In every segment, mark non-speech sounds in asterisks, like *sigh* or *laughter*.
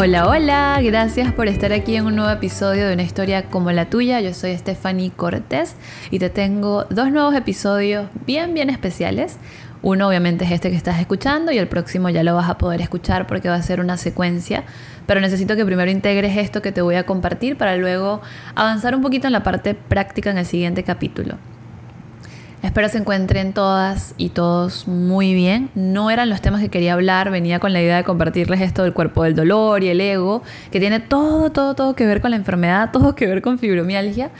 Hola, hola, gracias por estar aquí en un nuevo episodio de una historia como la tuya. Yo soy Stephanie Cortés y te tengo dos nuevos episodios bien, bien especiales. Uno obviamente es este que estás escuchando y el próximo ya lo vas a poder escuchar porque va a ser una secuencia. Pero necesito que primero integres esto que te voy a compartir para luego avanzar un poquito en la parte práctica en el siguiente capítulo. Espero se encuentren todas y todos muy bien. No eran los temas que quería hablar, venía con la idea de compartirles esto del cuerpo del dolor y el ego, que tiene todo, todo, todo que ver con la enfermedad, *laughs* todo que ver con fibromialgia,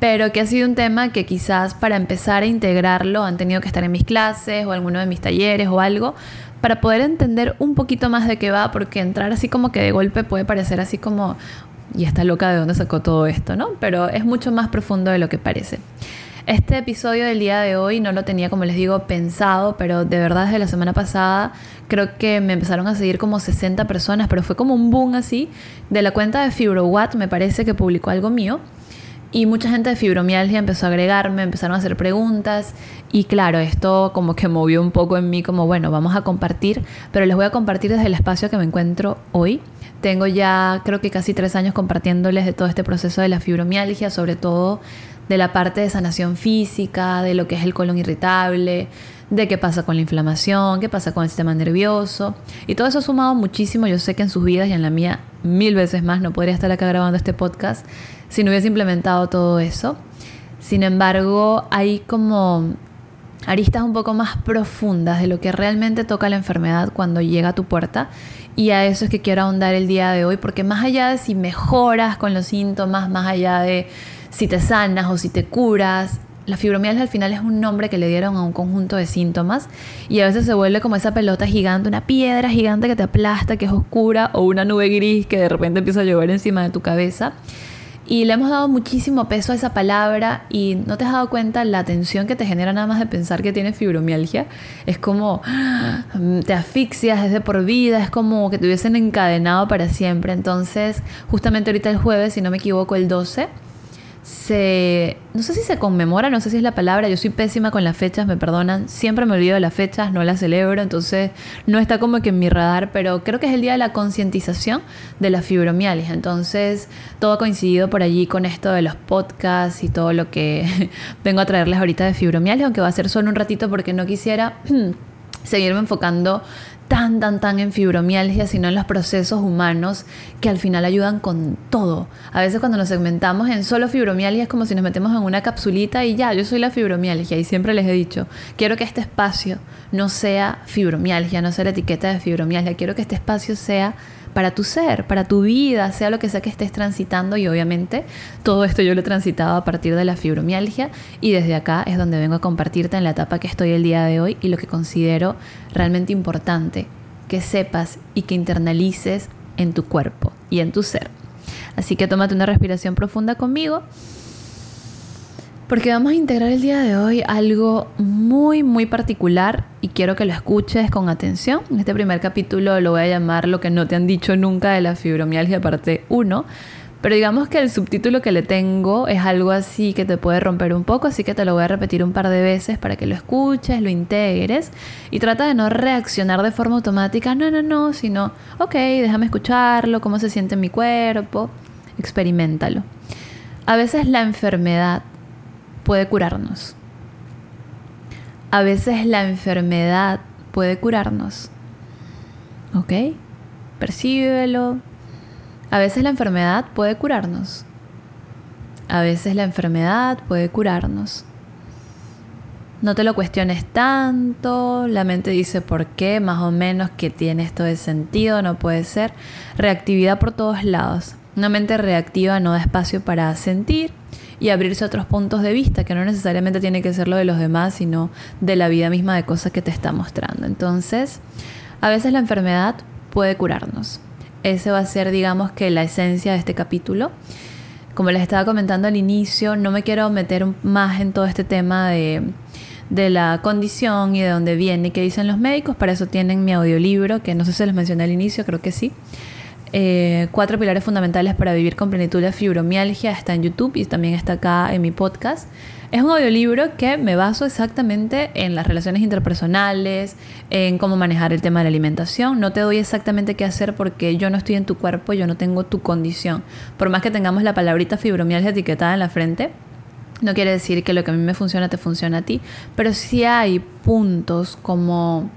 pero que ha sido un tema que quizás para empezar a integrarlo han tenido que estar en mis clases o alguno de mis talleres o algo para poder entender un poquito más de qué va, porque entrar así como que de golpe puede parecer así como, y está loca de dónde sacó todo esto, ¿no? Pero es mucho más profundo de lo que parece. Este episodio del día de hoy no lo tenía, como les digo, pensado, pero de verdad desde la semana pasada creo que me empezaron a seguir como 60 personas, pero fue como un boom así. De la cuenta de FibroWatt me parece que publicó algo mío. Y mucha gente de fibromialgia empezó a agregarme, empezaron a hacer preguntas y claro, esto como que movió un poco en mí como, bueno, vamos a compartir, pero les voy a compartir desde el espacio que me encuentro hoy. Tengo ya creo que casi tres años compartiéndoles de todo este proceso de la fibromialgia, sobre todo de la parte de sanación física, de lo que es el colon irritable, de qué pasa con la inflamación, qué pasa con el sistema nervioso. Y todo eso ha sumado muchísimo. Yo sé que en sus vidas y en la mía mil veces más no podría estar acá grabando este podcast si no hubiese implementado todo eso. Sin embargo, hay como aristas un poco más profundas de lo que realmente toca la enfermedad cuando llega a tu puerta. Y a eso es que quiero ahondar el día de hoy, porque más allá de si mejoras con los síntomas, más allá de si te sanas o si te curas. La fibromialgia al final es un nombre que le dieron a un conjunto de síntomas y a veces se vuelve como esa pelota gigante, una piedra gigante que te aplasta, que es oscura, o una nube gris que de repente empieza a llover encima de tu cabeza. Y le hemos dado muchísimo peso a esa palabra y no te has dado cuenta la tensión que te genera nada más de pensar que tienes fibromialgia. Es como *gasps* te asfixias desde por vida, es como que te hubiesen encadenado para siempre. Entonces, justamente ahorita el jueves, si no me equivoco, el 12, se, no sé si se conmemora, no sé si es la palabra, yo soy pésima con las fechas, me perdonan, siempre me olvido de las fechas, no las celebro, entonces no está como que en mi radar, pero creo que es el día de la concientización de la fibromialgia, entonces todo ha coincidido por allí con esto de los podcasts y todo lo que *laughs* vengo a traerles ahorita de fibromialgia, aunque va a ser solo un ratito porque no quisiera *clears throat* seguirme enfocando tan, tan, tan en fibromialgia, sino en los procesos humanos que al final ayudan con todo. A veces cuando nos segmentamos en solo fibromialgia es como si nos metemos en una capsulita y ya, yo soy la fibromialgia y siempre les he dicho, quiero que este espacio no sea fibromialgia, no sea la etiqueta de fibromialgia, quiero que este espacio sea para tu ser, para tu vida, sea lo que sea que estés transitando y obviamente todo esto yo lo he transitado a partir de la fibromialgia y desde acá es donde vengo a compartirte en la etapa que estoy el día de hoy y lo que considero realmente importante que sepas y que internalices en tu cuerpo y en tu ser. Así que tómate una respiración profunda conmigo porque vamos a integrar el día de hoy algo muy, muy particular y quiero que lo escuches con atención. En este primer capítulo lo voy a llamar Lo que no te han dicho nunca de la fibromialgia parte 1. Pero digamos que el subtítulo que le tengo es algo así que te puede romper un poco, así que te lo voy a repetir un par de veces para que lo escuches, lo integres y trata de no reaccionar de forma automática, no, no, no, sino, ok, déjame escucharlo, cómo se siente en mi cuerpo, experimentalo. A veces la enfermedad puede curarnos. A veces la enfermedad puede curarnos. ¿Ok? Percíbelo. A veces la enfermedad puede curarnos. A veces la enfermedad puede curarnos. No te lo cuestiones tanto, la mente dice por qué, más o menos que tiene esto de sentido, no puede ser. Reactividad por todos lados. Una mente reactiva no da espacio para sentir, y abrirse a otros puntos de vista, que no necesariamente tiene que ser lo de los demás, sino de la vida misma de cosas que te está mostrando. Entonces, a veces la enfermedad puede curarnos. Ese va a ser, digamos, que la esencia de este capítulo. Como les estaba comentando al inicio, no me quiero meter más en todo este tema de, de la condición y de dónde viene y qué dicen los médicos. Para eso tienen mi audiolibro, que no sé si les mencioné al inicio, creo que sí eh, Cuatro pilares fundamentales para vivir con plenitud la fibromialgia está en YouTube y también está acá en mi podcast. Es un audiolibro que me baso exactamente en las relaciones interpersonales, en cómo manejar el tema de la alimentación. No te doy exactamente qué hacer porque yo no estoy en tu cuerpo, yo no tengo tu condición. Por más que tengamos la palabrita fibromialgia etiquetada en la frente, no quiere decir que lo que a mí me funciona te funciona a ti, pero sí hay puntos como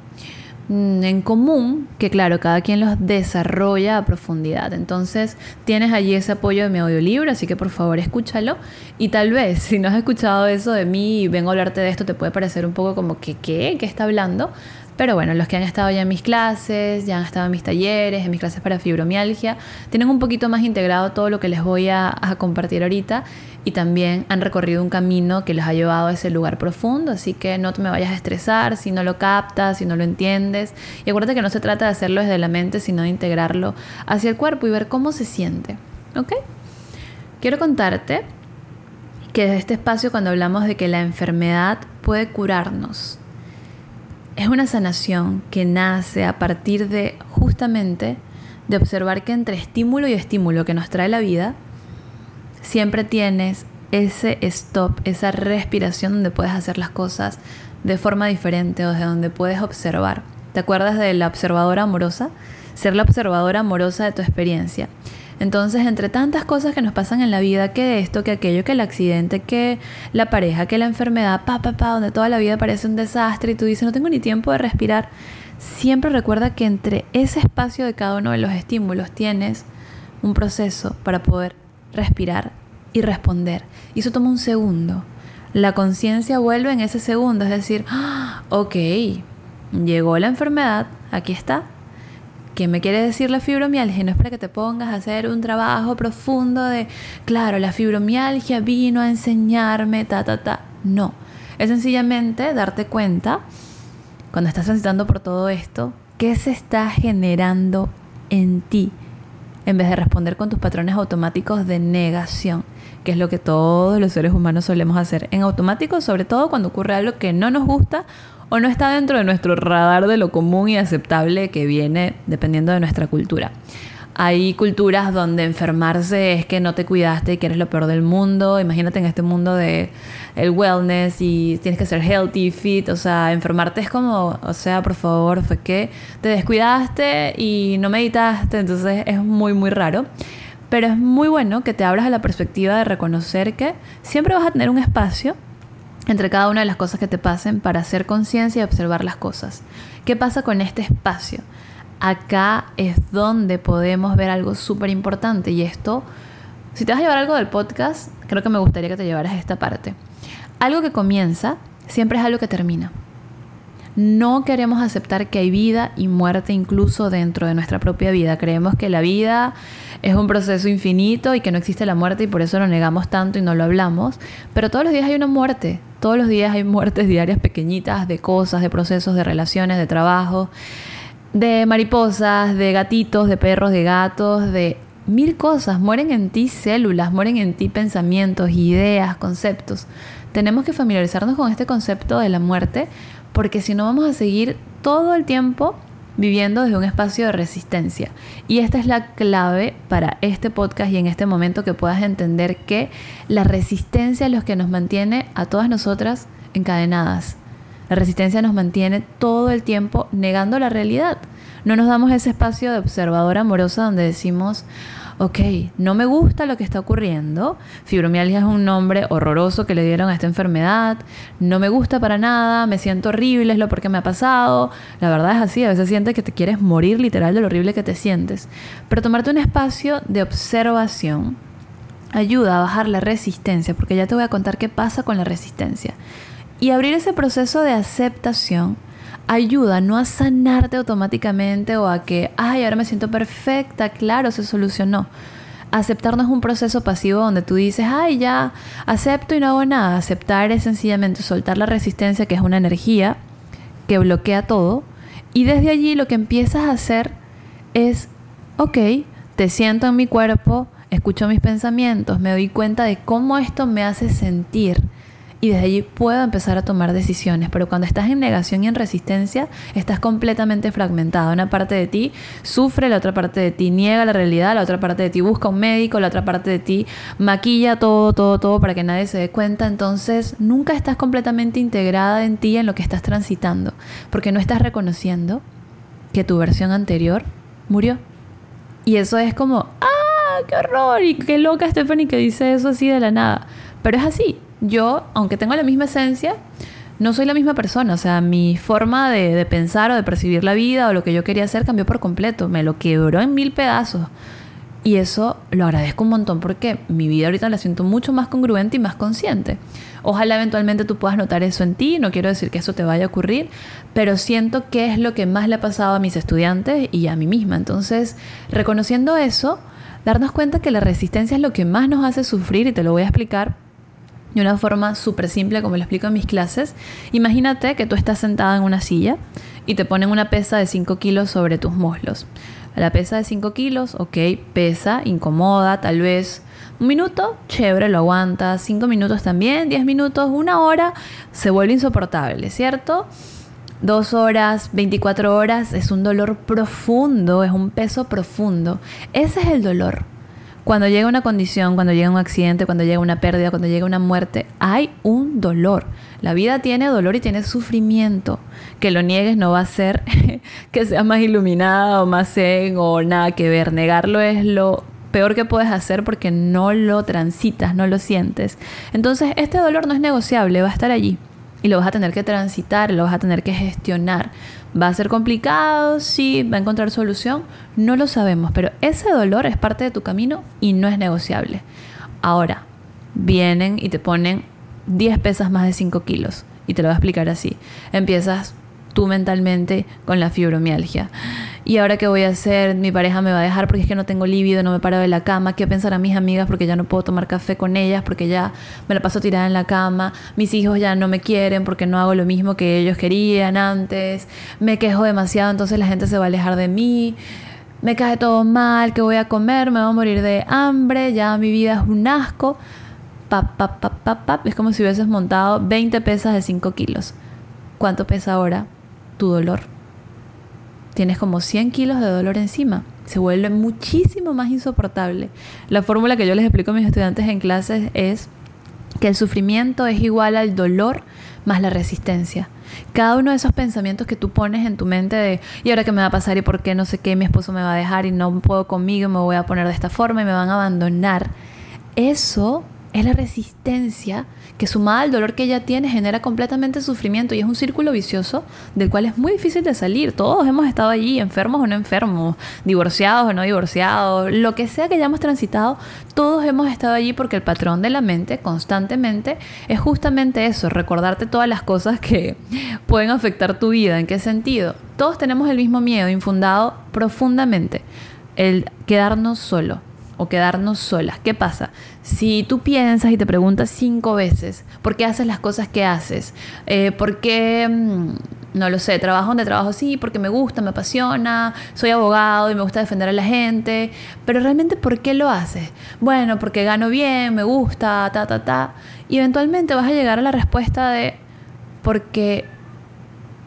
Mm, en común que claro, cada quien los desarrolla a profundidad. Entonces tienes allí ese apoyo de mi audiolibro, así que por favor escúchalo. Y tal vez si no has escuchado eso de mí y vengo a hablarte de esto, te puede parecer un poco como que, ¿qué? ¿Qué está hablando? Pero bueno, los que han estado ya en mis clases, ya han estado en mis talleres, en mis clases para fibromialgia, tienen un poquito más integrado todo lo que les voy a, compartir ahorita y también han recorrido un camino que les ha llevado a ese lugar profundo, así que no te me vayas a estresar si no lo captas, si no lo entiendes. Y acuérdate que no se trata de hacerlo desde la mente, sino de integrarlo hacia el cuerpo y ver cómo se siente. ¿Ok? Quiero contarte que desde este espacio cuando hablamos de que la enfermedad puede curarnos, es una sanación que nace a partir de justamente de observar que entre estímulo y estímulo que nos trae la vida, siempre tienes ese stop, esa respiración donde puedes hacer las cosas de forma diferente o desde donde puedes observar. ¿Te acuerdas de la observadora amorosa? Ser la observadora amorosa de tu experiencia. Entonces, entre tantas cosas que nos pasan en la vida, que esto, que aquello, que el accidente, que la pareja, que la enfermedad, pa, pa, pa, donde toda la vida parece un desastre y tú dices, no tengo ni tiempo de respirar, siempre recuerda que entre ese espacio de cada uno de los estímulos tienes un proceso para poder respirar y responder. Y eso toma un segundo. La conciencia vuelve en ese segundo, es decir, ah, ok, llegó la enfermedad, aquí está. ¿Qué me quiere decir la fibromialgia? No es para que te pongas a hacer un trabajo profundo de, claro, la fibromialgia vino a enseñarme, ta, ta, ta. No, es sencillamente darte cuenta, cuando estás transitando por todo esto, qué se está generando en ti en vez de responder con tus patrones automáticos de negación, que es lo que todos los seres humanos solemos hacer en automático, sobre todo cuando ocurre algo que no nos gusta o no está dentro de nuestro radar de lo común y aceptable que viene dependiendo de nuestra cultura. Hay culturas donde enfermarse es que no te cuidaste y que eres lo peor del mundo. Imagínate en este mundo de el wellness y tienes que ser healthy, fit. O sea, enfermarte es como, o sea, por favor, fue que te descuidaste y no meditaste. Entonces es muy, muy raro. Pero es muy bueno que te abras a la perspectiva de reconocer que siempre vas a tener un espacio entre cada una de las cosas que te pasen para hacer conciencia y observar las cosas. ¿Qué pasa con este espacio? acá es donde podemos ver algo súper importante y esto, si te vas a llevar algo del podcast, creo que me gustaría que te llevaras esta parte. Algo que comienza siempre es algo que termina. No queremos aceptar que hay vida y muerte incluso dentro de nuestra propia vida. Creemos que la vida es un proceso infinito y que no existe la muerte y por eso lo negamos tanto y no lo hablamos. Pero todos los días hay una muerte. Todos los días hay muertes diarias pequeñitas de cosas, de procesos, de relaciones, de trabajo de mariposas, de gatitos, de perros, de gatos, de mil cosas. Mueren en ti células, mueren en ti pensamientos, ideas, conceptos. Tenemos que familiarizarnos con este concepto de la muerte porque si no vamos a seguir todo el tiempo viviendo desde un espacio de resistencia. Y esta es la clave para este podcast y en este momento que puedas entender que la resistencia es lo que nos mantiene a todas nosotras encadenadas la resistencia nos mantiene todo el tiempo negando la realidad. No nos damos ese espacio de observador amorosa donde decimos, ok, no me gusta lo que está ocurriendo. Fibromialgia es un nombre horroroso que le dieron a esta enfermedad. No me gusta para nada, me siento horrible, es lo porque me ha pasado. La verdad es así, a veces sientes que te quieres morir literal de lo horrible que te sientes. Pero tomarte un espacio de observación ayuda a bajar la resistencia, porque ya te voy a contar qué pasa con la resistencia. Y abrir ese proceso de aceptación ayuda no a sanarte automáticamente o a que, ay, ahora me siento perfecta, claro, se solucionó. Aceptar no es un proceso pasivo donde tú dices, ay, ya, acepto y no hago nada. Aceptar es sencillamente soltar la resistencia, que es una energía que bloquea todo. Y desde allí lo que empiezas a hacer es, ok, te siento en mi cuerpo, escucho mis pensamientos, me doy cuenta de cómo esto me hace sentir y desde allí puedo empezar a tomar decisiones. Pero cuando estás en negación y en resistencia, estás completamente fragmentado. Una parte de ti sufre, la otra parte de ti niega la realidad, la otra parte de ti busca un médico, la otra parte de ti maquilla todo, todo, todo para que nadie se dé cuenta. Entonces nunca estás completamente integrada en ti, en lo que estás transitando, porque no estás reconociendo que tu versión anterior murió. Y eso es como, ¡ah, qué horror! Y qué loca Stephanie que dice eso así de la nada. Pero es así, yo, aunque tengo la misma esencia, no soy la misma persona. O sea, mi forma de, pensar o de percibir la vida o lo que yo quería hacer cambió por completo. Me lo quebró en mil pedazos. Y eso lo agradezco un montón porque mi vida ahorita la siento mucho más congruente y más consciente. Ojalá eventualmente tú puedas notar eso en ti, no quiero decir que eso te vaya a ocurrir, pero siento que es lo que más le ha pasado a mis estudiantes y a mí misma. Entonces, reconociendo eso, darnos cuenta que la resistencia es lo que más nos hace sufrir y te lo voy a explicar de una forma súper simple como lo explico en mis clases. Imagínate que tú estás sentada en una silla y te ponen una pesa de 5 kilos sobre tus muslos. La pesa de 5 kilos, ok, pesa, incomoda, tal vez un minuto, chévere, lo aguantas. 5 minutos también, 10 minutos, una hora, se vuelve insoportable, ¿cierto? Dos horas, 24 horas, es un dolor profundo, es un peso profundo. Ese es el dolor. Cuando llega una condición, cuando llega un accidente, cuando llega una pérdida, cuando llega una muerte, hay un dolor. La vida tiene dolor y tiene sufrimiento. Que lo niegues no va a ser *laughs* que seas más iluminada o más zen o nada que ver. Negarlo es lo peor que puedes hacer porque no lo transitas, no lo sientes. Entonces, este dolor no es negociable, va a estar allí y lo vas a tener que transitar, lo vas a tener que gestionar. ¿Va a ser complicado? Sí, ¿va a encontrar solución? No lo sabemos, pero ese dolor es parte de tu camino y no es negociable. Ahora, vienen y te ponen 10 pesas más de 5 kilos y te lo voy a explicar así. Empiezas tú mentalmente con la fibromialgia. ¿Y ahora qué voy a hacer? Mi pareja me va a dejar porque es que no tengo líbido, no me paro de la cama. ¿Qué pensarán mis amigas porque ya no puedo tomar café con ellas, porque ya me la paso tirada en la cama? Mis hijos ya no me quieren porque no hago lo mismo que ellos querían antes. Me quejo demasiado, entonces la gente se va a alejar de mí. Me cae todo mal, ¿qué voy a comer? Me voy a morir de hambre, ya mi vida es un asco. Pap, pap, pap, pap, pap. Es como si hubieses montado 20 pesas de 5 kilos. ¿Cuánto pesa ahora tu dolor? tienes como 100 kilos de dolor encima. Se vuelve muchísimo más insoportable. La fórmula que yo les explico a mis estudiantes en clases es que el sufrimiento es igual al dolor más la resistencia. Cada uno de esos pensamientos que tú pones en tu mente de, ¿y ahora qué me va a pasar? ¿Y por qué no sé qué? Mi esposo me va a dejar y no puedo conmigo, me voy a poner de esta forma y me van a abandonar. Eso es la resistencia que sumada al dolor que ella tiene genera completamente sufrimiento y es un círculo vicioso del cual es muy difícil de salir. Todos hemos estado allí, enfermos o no enfermos, divorciados o no divorciados, lo que sea que hayamos transitado, todos hemos estado allí porque el patrón de la mente constantemente es justamente eso, recordarte todas las cosas que pueden afectar tu vida. ¿En qué sentido? Todos tenemos el mismo miedo infundado profundamente, el quedarnos solo o quedarnos solas. ¿Qué pasa? Si tú piensas y te preguntas cinco veces por qué haces las cosas que haces, eh, por qué, mm, no lo sé, trabajo donde trabajo, sí, porque me gusta, me apasiona, soy abogado y me gusta defender a la gente, pero realmente ¿por qué lo haces? Bueno, porque gano bien, me gusta, ta, ta, ta. Y eventualmente vas a llegar a la respuesta de porque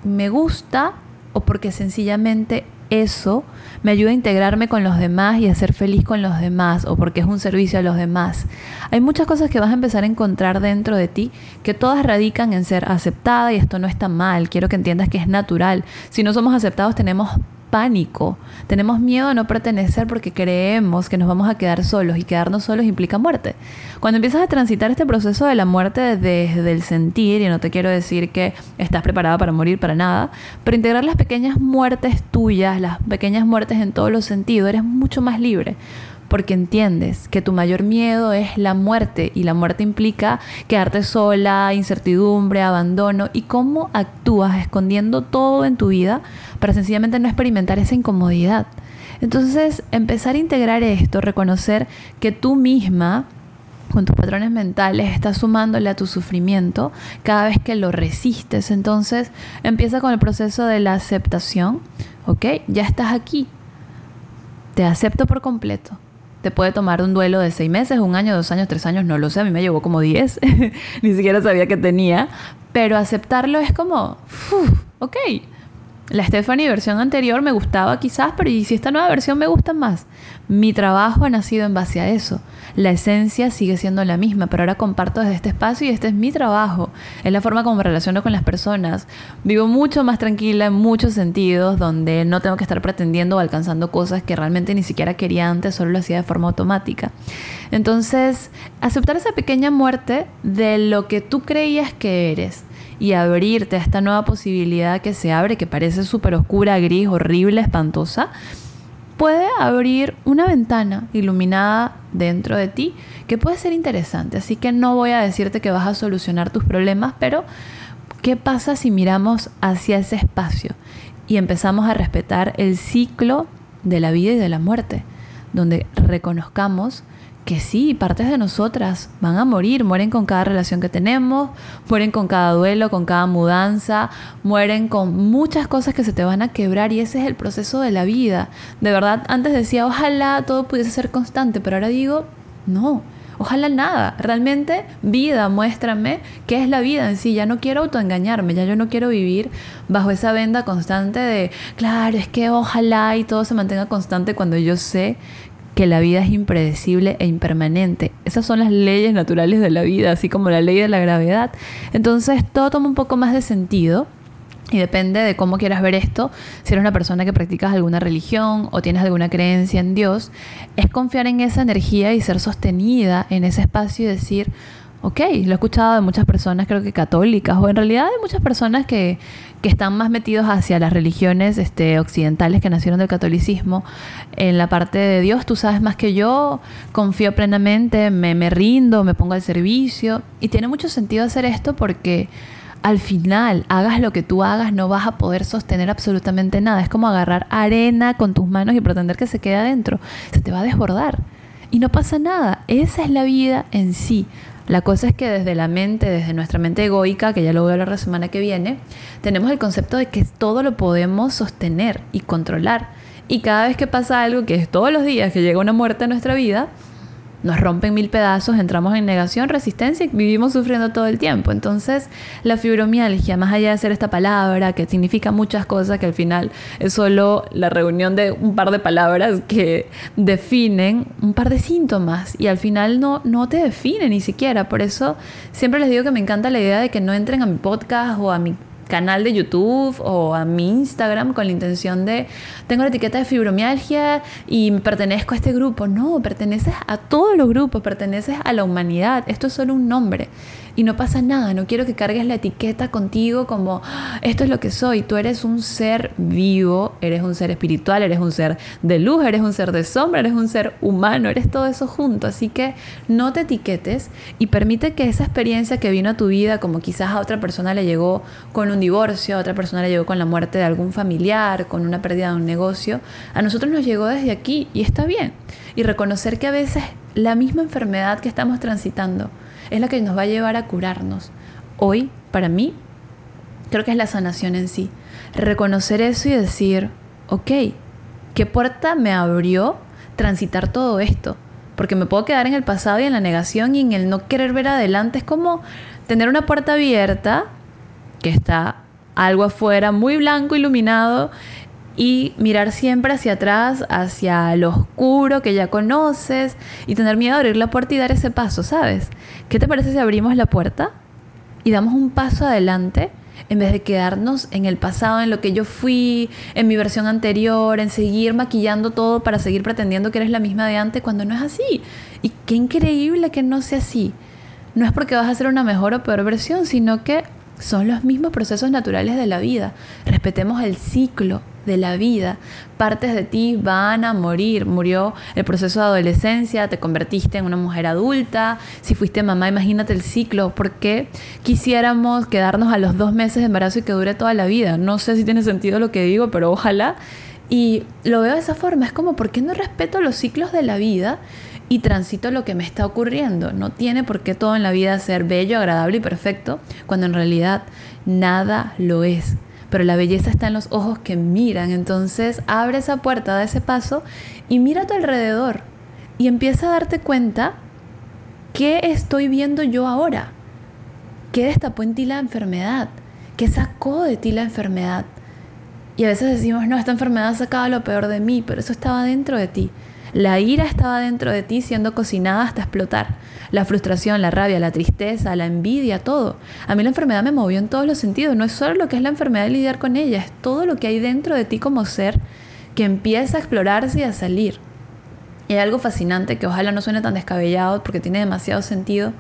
me gusta o porque sencillamente eso me ayuda a integrarme con los demás y a ser feliz con los demás o porque es un servicio a los demás. Hay muchas cosas que vas a empezar a encontrar dentro de ti que todas radican en ser aceptada y esto no está mal. Quiero que entiendas que es natural. Si no somos aceptados tenemos pánico. Tenemos miedo a no pertenecer porque creemos que nos vamos a quedar solos y quedarnos solos implica muerte. Cuando empiezas a transitar este proceso de la muerte desde el sentir, y no te quiero decir que estás preparada para morir para nada, pero integrar las pequeñas muertes tuyas, las pequeñas muertes en todos los sentidos, eres mucho más libre porque entiendes que tu mayor miedo es la muerte y la muerte implica quedarte sola, incertidumbre, abandono y cómo actúas escondiendo todo en tu vida para sencillamente no experimentar esa incomodidad. Entonces, empezar a integrar esto, reconocer que tú misma con tus patrones mentales estás sumándole a tu sufrimiento cada vez que lo resistes. Entonces empieza con el proceso de la aceptación. ¿Ok? Ya estás aquí. Te acepto por completo Te puede tomar un duelo de seis meses, un año, dos años, tres años, no lo sé. A mí me llevó como diez. *laughs* Ni siquiera sabía que tenía. Pero aceptarlo es como, ok, la Stephanie versión anterior me gustaba quizás, pero ¿y si esta nueva versión me gusta más? Mi trabajo ha nacido en base a eso. La esencia sigue siendo la misma, pero ahora comparto desde este espacio y este es mi trabajo. Es la forma como me relaciono con las personas. Vivo mucho más tranquila en muchos sentidos, donde no tengo que estar pretendiendo o alcanzando cosas que realmente ni siquiera quería antes, solo lo hacía de forma automática. Entonces, aceptar esa pequeña muerte de lo que tú creías que eres y abrirte a esta nueva posibilidad que se abre, que parece súper oscura, gris, horrible, espantosa, puede abrir una ventana iluminada dentro de ti que puede ser interesante. Así que no voy a decirte que vas a solucionar tus problemas, pero ¿qué pasa si miramos hacia ese espacio y empezamos a respetar el ciclo de la vida y de la muerte? Donde reconozcamos que sí, partes de nosotras van a morir, mueren con cada relación que tenemos, mueren con cada duelo, con cada mudanza, mueren con muchas cosas que se te van a quebrar y ese es el proceso de la vida. De verdad, antes decía, ojalá todo pudiese ser constante, pero ahora digo, no, ojalá nada. Realmente, vida, muéstrame qué es la vida en sí. Ya no quiero autoengañarme, ya yo no quiero vivir bajo esa venda constante de, claro, es que ojalá y todo se mantenga constante cuando yo sé que la vida es impredecible e impermanente. Esas son las leyes naturales de la vida, así como la ley de la gravedad. Entonces todo toma un poco más de sentido. Y depende de cómo quieras ver esto, si eres una persona que practicas alguna religión o tienes alguna creencia en Dios, es confiar en esa energía y ser sostenida en ese espacio y decir, ok, lo he escuchado de muchas personas, creo que católicas, o en realidad de muchas personas que, que están más metidos hacia las religiones este, occidentales que nacieron del catolicismo. En la parte de Dios, tú sabes más que yo, confío plenamente, me, me rindo, me pongo al servicio. Y tiene mucho sentido hacer esto porque al final, hagas lo que tú hagas, no vas a poder sostener absolutamente nada. Es como agarrar arena con tus manos y pretender que se quede adentro. Se te va a desbordar. Y no pasa nada. Esa es la vida en sí. La cosa es que desde la mente, desde nuestra mente egoica, que ya lo voy a hablar la semana que viene, tenemos el concepto de que todo lo podemos sostener y controlar. Y cada vez que pasa algo, que es todos los días que llega una muerte a nuestra vida, nos rompen mil pedazos, entramos en negación, resistencia y vivimos sufriendo todo el tiempo. Entonces, la fibromialgia, más allá de ser esta palabra que significa muchas cosas, que al final es solo la reunión de un par de palabras que definen un par de síntomas y al final no, no te define ni siquiera. Por eso siempre les digo que me encanta la idea de que no entren a mi podcast o a mi canal de YouTube o a mi Instagram con la intención de, tengo la etiqueta de fibromialgia y pertenezco a este grupo. No, perteneces a todos los grupos, perteneces a la humanidad. Esto es solo un nombre y no pasa nada. No quiero que cargues la etiqueta contigo como esto es lo que soy. Tú eres un ser vivo, eres un ser espiritual, eres un ser de luz, eres un ser de sombra, eres un ser humano, eres todo eso junto. Así que no te etiquetes y permite que esa experiencia que vino a tu vida, como quizás a otra persona le llegó con un divorcio, a otra persona le llegó con la muerte de algún familiar, con una pérdida de un negocio, a nosotros nos llegó desde aquí y está bien. Y reconocer que a veces la misma enfermedad que estamos transitando, es la que nos va a llevar a curarnos. Hoy, para mí, creo que es la sanación en sí. Reconocer eso y decir, ok, ¿qué puerta me abrió transitar todo esto? Porque me puedo quedar en el pasado y en la negación y en el no querer ver adelante. Es como tener una puerta abierta que está algo afuera, muy blanco, iluminado, y mirar siempre hacia atrás, hacia lo oscuro que ya conoces y tener miedo a abrir la puerta y dar ese paso, ¿sabes? ¿Qué te parece si abrimos la puerta y damos un paso adelante en vez de quedarnos en el pasado, en lo que yo fui, en mi versión anterior, en seguir maquillando todo para seguir pretendiendo que eres la misma de antes cuando no es así? Y qué increíble que no sea así. No es porque vas a ser una mejor o peor versión, sino que son los mismos procesos naturales de la vida. Respetemos el ciclo de la vida. Partes de ti van a morir. Murió el proceso de adolescencia, te convertiste en una mujer adulta. Si fuiste mamá, imagínate el ciclo. ¿Por qué quisiéramos quedarnos a los dos meses de embarazo y que dure toda la vida? No sé si tiene sentido lo que digo, pero ojalá. Y lo veo de esa forma. Es como, ¿por qué no respeto los ciclos de la vida? y transito lo que me está ocurriendo. No tiene por qué todo en la vida ser bello, agradable y perfecto, cuando en realidad nada lo es pero la belleza está en los ojos que miran. Entonces abre esa puerta, da ese paso y mira a tu alrededor y empieza a darte cuenta qué estoy viendo yo ahora, qué destapó en ti la enfermedad, qué sacó de ti la enfermedad. Y a veces decimos, no, esta enfermedad sacaba lo peor de mí, pero eso estaba dentro de ti. La ira estaba dentro de ti siendo cocinada hasta explotar. La frustración, la rabia, la tristeza, la envidia, todo. A mí la enfermedad me movió en todos los sentidos. No es solo lo que es la enfermedad y lidiar con ella, es todo lo que hay dentro de ti como ser que empieza a explorarse y a salir. Y hay algo fascinante que ojalá no suene tan descabellado porque tiene demasiado sentido.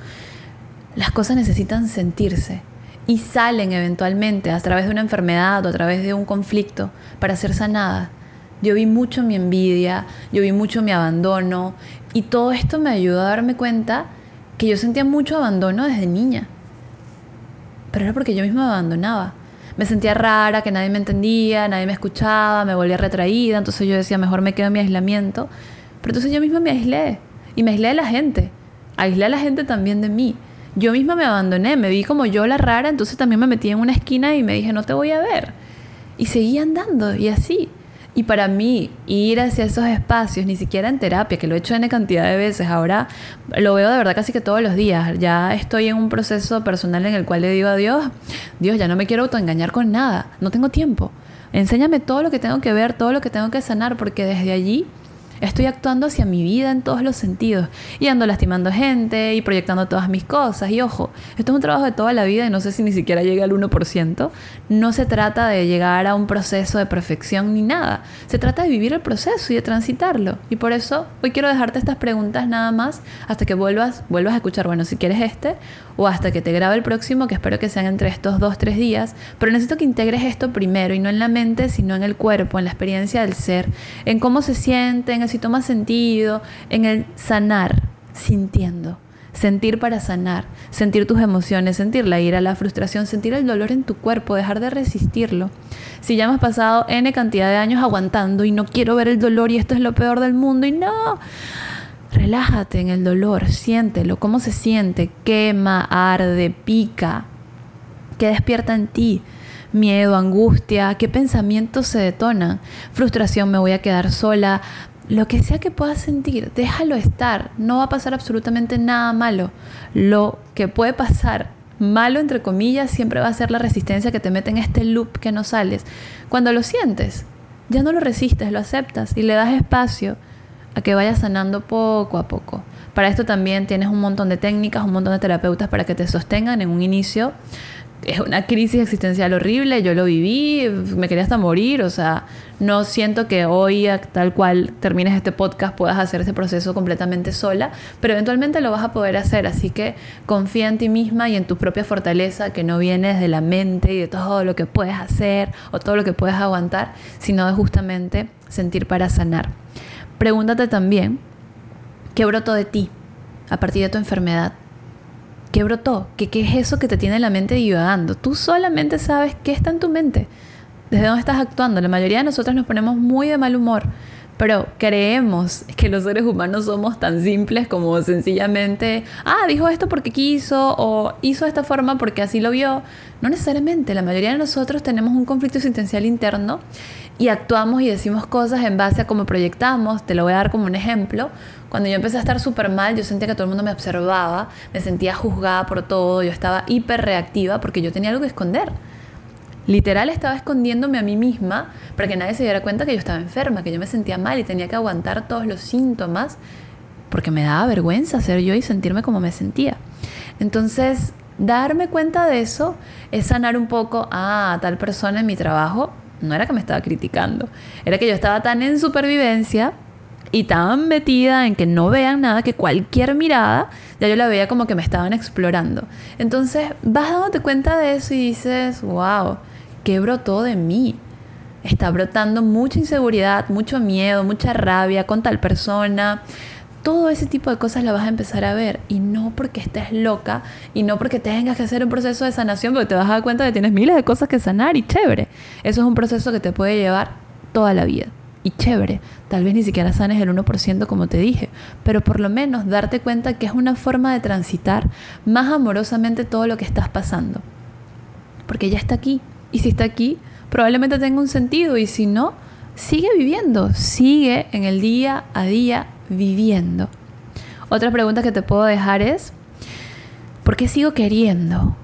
Las cosas necesitan sentirse y salen eventualmente a través de una enfermedad o a través de un conflicto para ser sanadas yo vi mucho mi envidia, yo vi mucho mi abandono y todo esto me ayudó a darme cuenta que yo sentía mucho abandono desde niña. Pero era porque yo misma me abandonaba. Me sentía rara, que nadie me entendía, nadie me escuchaba, me volvía retraída, entonces yo decía, mejor me quedo en mi aislamiento. Pero entonces yo misma me aislé y me aislé de la gente. Aislé a la gente también de mí. Yo misma me abandoné, me vi como yo la rara, entonces también me metí en una esquina y me dije, no te voy a ver. Y seguí andando y así. Y para mí, ir hacia esos espacios, ni siquiera en terapia, que lo he hecho N cantidad de veces, ahora lo veo de verdad casi que todos los días. Ya estoy en un proceso personal en el cual le digo a Dios, Dios, ya no me quiero autoengañar con nada, no tengo tiempo. Enséñame todo lo que tengo que ver, todo lo que tengo que sanar, porque desde allí Estoy actuando hacia mi vida en todos los sentidos y ando lastimando gente y proyectando todas mis cosas. Y ojo, esto es un trabajo de toda la vida y no sé si ni siquiera llegue al 1%. No se trata de llegar a un proceso de perfección ni nada. Se trata de vivir el proceso y de transitarlo. Y por eso hoy quiero dejarte estas preguntas nada más hasta que vuelvas, vuelvas a escuchar, bueno, si quieres este o hasta que te grabe el próximo, que espero que sean entre estos dos, tres días. Pero necesito que integres esto primero y no en la mente, sino en el cuerpo, en la experiencia del ser, en cómo se siente, en el si toma sentido, en el sanar, sintiendo. Sentir para sanar, sentir tus emociones, sentir la ira, la frustración, sentir el dolor en tu cuerpo, dejar de resistirlo. Si ya hemos pasado N cantidad de años aguantando y no quiero ver el dolor y esto es lo peor del mundo y no, relájate en el dolor, siéntelo, cómo se siente, quema, arde, pica, qué despierta en ti, miedo, angustia, qué pensamientos se detonan, frustración, me voy a quedar sola, lo que sea que puedas sentir, déjalo estar. No va a pasar absolutamente nada malo. Lo que puede pasar malo, entre comillas, siempre va a ser la resistencia que te mete en este loop que no sales. Cuando lo sientes, ya no lo resistes, lo aceptas y le das espacio a que vaya sanando poco a poco. Para esto también tienes un montón de técnicas, un montón de terapeutas para que te sostengan en un inicio es una crisis existencial horrible, yo lo viví, me quería hasta morir, o sea, no siento que hoy, tal cual termines este podcast, puedas hacer ese proceso completamente sola, pero eventualmente lo vas a poder hacer, así que confía en ti misma y en tu propia fortaleza, que no viene de la mente y de todo lo que puedes hacer o todo lo que puedes aguantar, sino de justamente sentir para sanar. Pregúntate también, ¿qué brotó de ti a partir de tu enfermedad? ¿Qué brotó? ¿Qué, ¿Qué es eso que te tiene la mente divagando? Tú solamente sabes qué está en tu mente, desde dónde estás actuando. La mayoría de nosotros nos ponemos muy de mal humor, pero creemos que los seres humanos somos tan simples como sencillamente, ah, dijo esto porque quiso o hizo de esta forma porque así lo vio. No necesariamente, la mayoría de nosotros tenemos un conflicto existencial interno y actuamos y decimos cosas en base a cómo proyectamos. Te lo voy a dar como un ejemplo. Cuando yo empecé a estar súper mal, yo sentía que todo el mundo me observaba, me sentía juzgada por todo, yo estaba hiper reactiva porque yo tenía algo que esconder. Literal estaba escondiéndome a mí misma para que nadie se diera cuenta que yo estaba enferma, que yo me sentía mal y tenía que aguantar todos los síntomas porque me daba vergüenza ser yo y sentirme como me sentía. Entonces, darme cuenta de eso es sanar un poco a tal persona en mi trabajo. No era que me estaba criticando, era que yo estaba tan en supervivencia y tan metida en que no vean nada que cualquier mirada, ya yo la veía como que me estaban explorando. Entonces vas dándote cuenta de eso y dices, wow, ¿qué brotó de mí? Está brotando mucha inseguridad, mucho miedo, mucha rabia con tal persona. Todo ese tipo de cosas la vas a empezar a ver y no porque estés loca y no porque tengas que hacer un proceso de sanación, porque te vas a dar cuenta de que tienes miles de cosas que sanar y chévere. Eso es un proceso que te puede llevar toda la vida y chévere. Tal vez ni siquiera sanes el 1% como te dije, pero por lo menos darte cuenta que es una forma de transitar más amorosamente todo lo que estás pasando. Porque ya está aquí. Y si está aquí, probablemente tenga un sentido. Y si no, sigue viviendo, sigue en el día a día viviendo. Otra pregunta que te puedo dejar es, ¿por qué sigo queriendo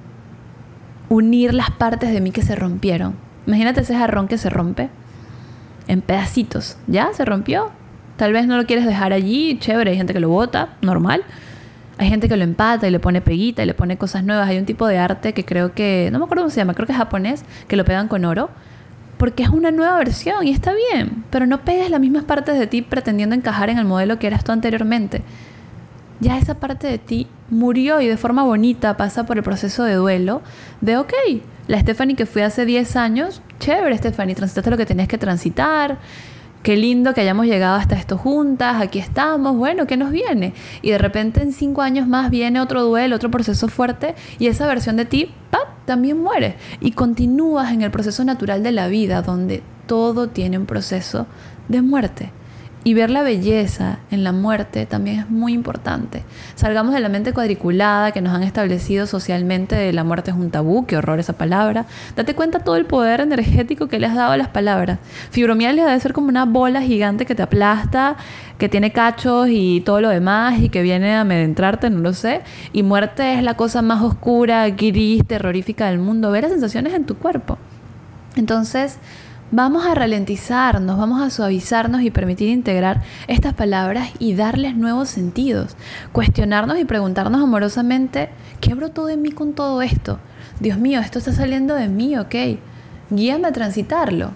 unir las partes de mí que se rompieron? Imagínate ese jarrón que se rompe en pedacitos. ¿Ya? ¿Se rompió? Tal vez no lo quieres dejar allí, chévere, hay gente que lo bota, normal. Hay gente que lo empata y le pone peguita y le pone cosas nuevas. Hay un tipo de arte que creo que, no me acuerdo cómo se llama, creo que es japonés, que lo pegan con oro. Porque es una nueva versión y está bien. Pero no pegues las mismas partes de ti pretendiendo encajar en el modelo que eras tú anteriormente. Ya esa parte de ti murió y de forma bonita pasa por el proceso de duelo de, ok, la Stephanie que fui hace 10 años, chévere Stephanie, transitaste lo que tenías que transitar, qué lindo que hayamos llegado hasta esto juntas, aquí estamos, bueno, ¿qué nos viene? Y de repente en cinco años más viene otro duelo, otro proceso fuerte y esa versión de ti, ¡pap!, también muere. Y continúas en el proceso natural de la vida, donde todo tiene un proceso de muerte. Y ver la belleza en la muerte también es muy importante. Salgamos de la mente cuadriculada que nos han establecido socialmente de la muerte es un tabú, qué horror esa palabra. Date cuenta todo el poder energético que le has dado a las palabras. Fibromialgia debe ser como una bola gigante que te aplasta, que tiene cachos y todo lo demás y que viene a amedentrarte, no lo sé. Y muerte es la cosa más oscura, gris, terrorífica del mundo. Ver las sensaciones en tu cuerpo. Entonces, Vamos a ralentizarnos, vamos a suavizarnos y permitir integrar estas palabras y darles nuevos sentidos. Cuestionarnos y preguntarnos amorosamente, ¿qué brotó de mí con todo esto? Dios mío, esto está saliendo de mí, ok. Guíame a transitarlo.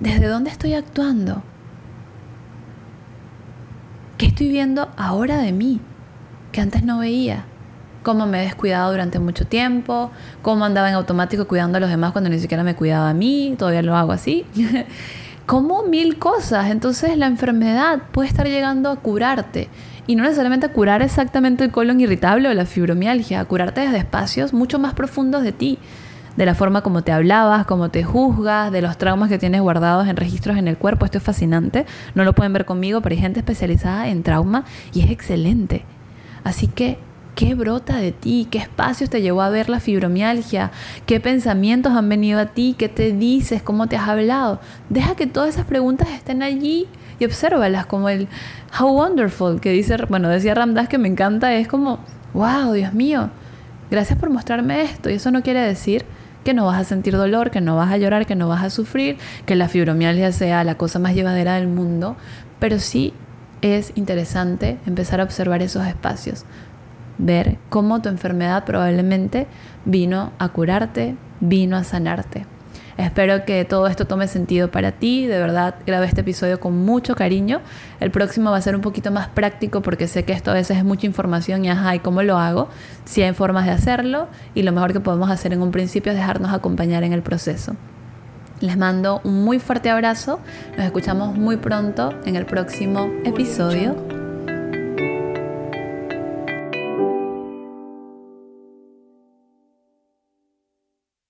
¿Desde dónde estoy actuando? ¿Qué estoy viendo ahora de mí que antes no veía? Cómo me he descuidado durante mucho tiempo, cómo andaba en automático cuidando a los demás cuando ni siquiera me cuidaba a mí, todavía lo hago así. *laughs* como mil cosas. Entonces la enfermedad puede estar llegando a curarte. Y no necesariamente a curar exactamente el colon irritable o la fibromialgia, a curarte desde espacios mucho más profundos de ti, de la forma como te hablabas, como te juzgas, de los traumas que tienes guardados en registros en el cuerpo. Esto es fascinante. No lo pueden ver conmigo, pero hay gente especializada en trauma y es excelente. Así que ¿Qué brota de ti? ¿Qué espacios te llevó a ver la fibromialgia? ¿Qué pensamientos han venido a ti? ¿Qué te dices? ¿Cómo te has hablado? Deja que todas esas preguntas estén allí y obsérvalas como el How Wonderful que dice, bueno, decía Ramdas que me encanta, es como, wow, Dios mío, gracias por mostrarme esto. Y eso no quiere decir que no vas a sentir dolor, que no vas a llorar, que no vas a sufrir, que la fibromialgia sea la cosa más llevadera del mundo, pero sí es interesante empezar a observar esos espacios ver cómo tu enfermedad probablemente vino a curarte, vino a sanarte. Espero que todo esto tome sentido para ti. De verdad, grabé este episodio con mucho cariño. El próximo va a ser un poquito más práctico porque sé que esto a veces es mucha información y ajá, ¿y cómo lo hago? Si hay formas de hacerlo y lo mejor que podemos hacer en un principio es dejarnos acompañar en el proceso. Les mando un muy fuerte abrazo. Nos escuchamos muy pronto en el próximo episodio